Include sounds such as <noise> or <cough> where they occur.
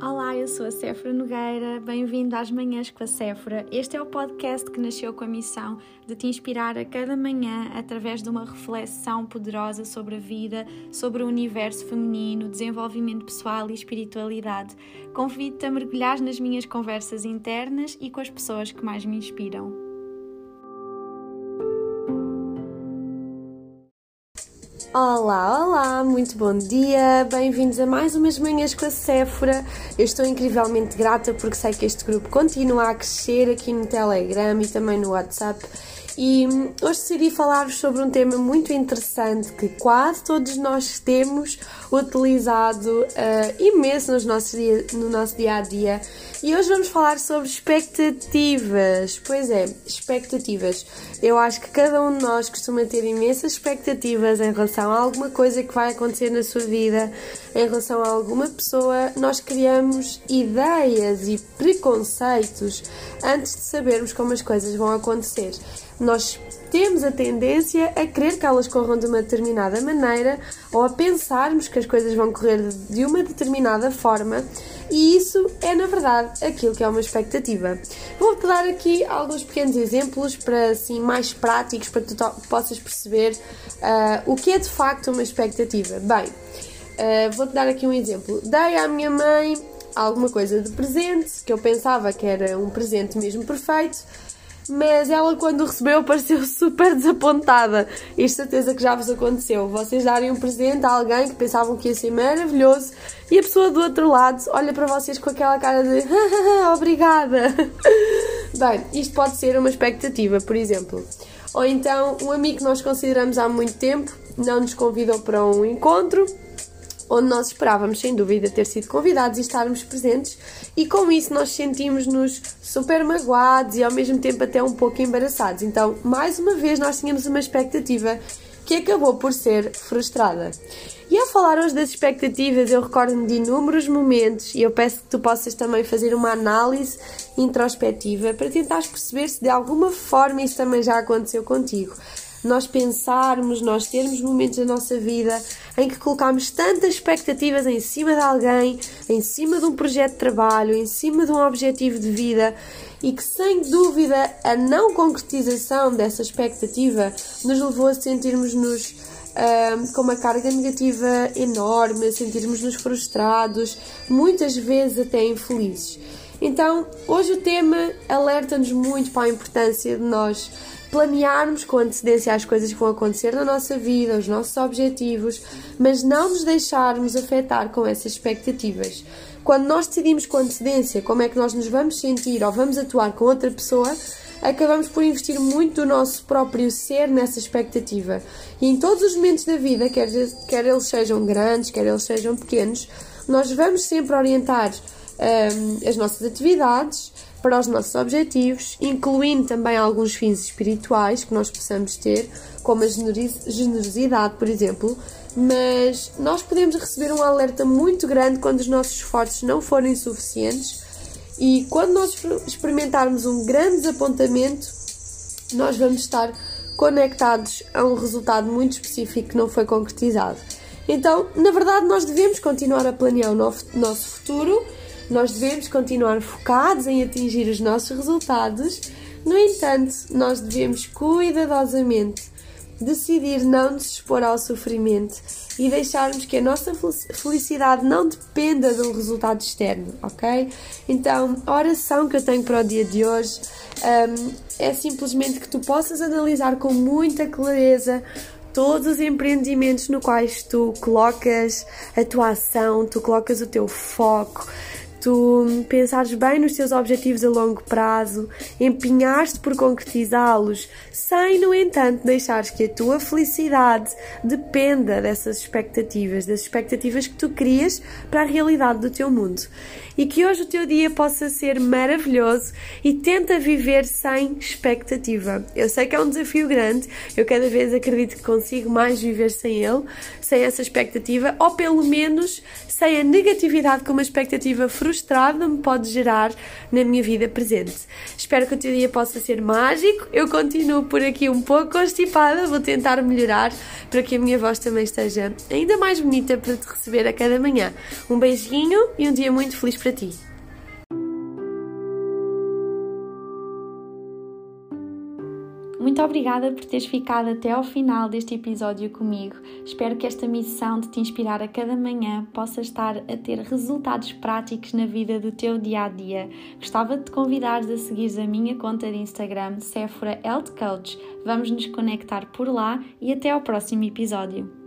Olá, eu sou a Séfora Nogueira, bem-vindo às Manhãs com a Séfora. Este é o podcast que nasceu com a missão de te inspirar a cada manhã através de uma reflexão poderosa sobre a vida, sobre o universo feminino, desenvolvimento pessoal e espiritualidade. Convido-te a mergulhar nas minhas conversas internas e com as pessoas que mais me inspiram. Olá, olá, muito bom dia, bem-vindos a mais umas manhãs com a Séfora. Eu estou incrivelmente grata porque sei que este grupo continua a crescer aqui no Telegram e também no WhatsApp e hum, hoje decidi falar sobre um tema muito interessante que quase todos nós temos utilizado uh, imenso nos nossos dia, no nosso dia a dia. E hoje vamos falar sobre expectativas. Pois é, expectativas. Eu acho que cada um de nós costuma ter imensas expectativas em relação a alguma coisa que vai acontecer na sua vida, em relação a alguma pessoa. Nós criamos ideias e preconceitos antes de sabermos como as coisas vão acontecer nós temos a tendência a querer que elas corram de uma determinada maneira ou a pensarmos que as coisas vão correr de uma determinada forma e isso é, na verdade, aquilo que é uma expectativa. Vou-te dar aqui alguns pequenos exemplos para, assim, mais práticos para que tu possas perceber uh, o que é de facto uma expectativa. Bem, uh, vou-te dar aqui um exemplo. Dei à minha mãe alguma coisa de presente que eu pensava que era um presente mesmo perfeito mas ela quando recebeu pareceu super desapontada. E certeza que já vos aconteceu. Vocês darem um presente a alguém que pensavam que ia ser maravilhoso e a pessoa do outro lado olha para vocês com aquela cara de <laughs> obrigada. Bem, isto pode ser uma expectativa, por exemplo. Ou então um amigo que nós consideramos há muito tempo não nos convidou para um encontro onde nós esperávamos, sem dúvida, ter sido convidados e estarmos presentes, e com isso nós sentimos-nos super magoados e ao mesmo tempo até um pouco embaraçados. Então, mais uma vez, nós tínhamos uma expectativa que acabou por ser frustrada. E ao falar hoje das expectativas, eu recordo-me de inúmeros momentos e eu peço que tu possas também fazer uma análise introspectiva para tentares perceber se de alguma forma isso também já aconteceu contigo nós pensarmos, nós termos momentos da nossa vida em que colocamos tantas expectativas em cima de alguém, em cima de um projeto de trabalho, em cima de um objetivo de vida e que sem dúvida a não concretização dessa expectativa nos levou a sentirmos-nos uh, com uma carga negativa enorme, a sentirmos-nos frustrados, muitas vezes até infelizes. Então, hoje o tema alerta-nos muito para a importância de nós planearmos com antecedência as coisas que vão acontecer na nossa vida, os nossos objetivos, mas não nos deixarmos afetar com essas expectativas. Quando nós decidimos com antecedência como é que nós nos vamos sentir ou vamos atuar com outra pessoa, acabamos por investir muito do nosso próprio ser nessa expectativa. E em todos os momentos da vida, quer, quer eles sejam grandes, quer eles sejam pequenos, nós vamos sempre orientar um, as nossas atividades para os nossos objetivos, incluindo também alguns fins espirituais que nós possamos ter, como a generosidade, por exemplo. Mas nós podemos receber um alerta muito grande quando os nossos esforços não forem suficientes e quando nós experimentarmos um grande desapontamento, nós vamos estar conectados a um resultado muito específico que não foi concretizado. Então, na verdade, nós devemos continuar a planear o nosso futuro nós devemos continuar focados em atingir os nossos resultados, no entanto, nós devemos cuidadosamente decidir não nos expor ao sofrimento e deixarmos que a nossa felicidade não dependa de um resultado externo, ok? Então, a oração que eu tenho para o dia de hoje um, é simplesmente que tu possas analisar com muita clareza todos os empreendimentos no quais tu colocas a tua ação, tu colocas o teu foco, tu pensares bem nos teus objetivos a longo prazo, empenhar-te por concretizá-los, sem, no entanto, deixares que a tua felicidade dependa dessas expectativas, das expectativas que tu crias para a realidade do teu mundo. E que hoje o teu dia possa ser maravilhoso e tenta viver sem expectativa. Eu sei que é um desafio grande, eu cada vez acredito que consigo mais viver sem ele, sem essa expectativa, ou pelo menos sem a negatividade com uma expectativa frustrante frustrada me pode gerar na minha vida presente. Espero que o teu dia possa ser mágico. Eu continuo por aqui um pouco constipada, vou tentar melhorar para que a minha voz também esteja ainda mais bonita para te receber a cada manhã. Um beijinho e um dia muito feliz para ti. Muito obrigada por teres ficado até ao final deste episódio comigo. Espero que esta missão de te inspirar a cada manhã possa estar a ter resultados práticos na vida do teu dia a dia. Gostava de te convidar a seguir a minha conta de Instagram, Sephora Health Coach. Vamos nos conectar por lá e até ao próximo episódio.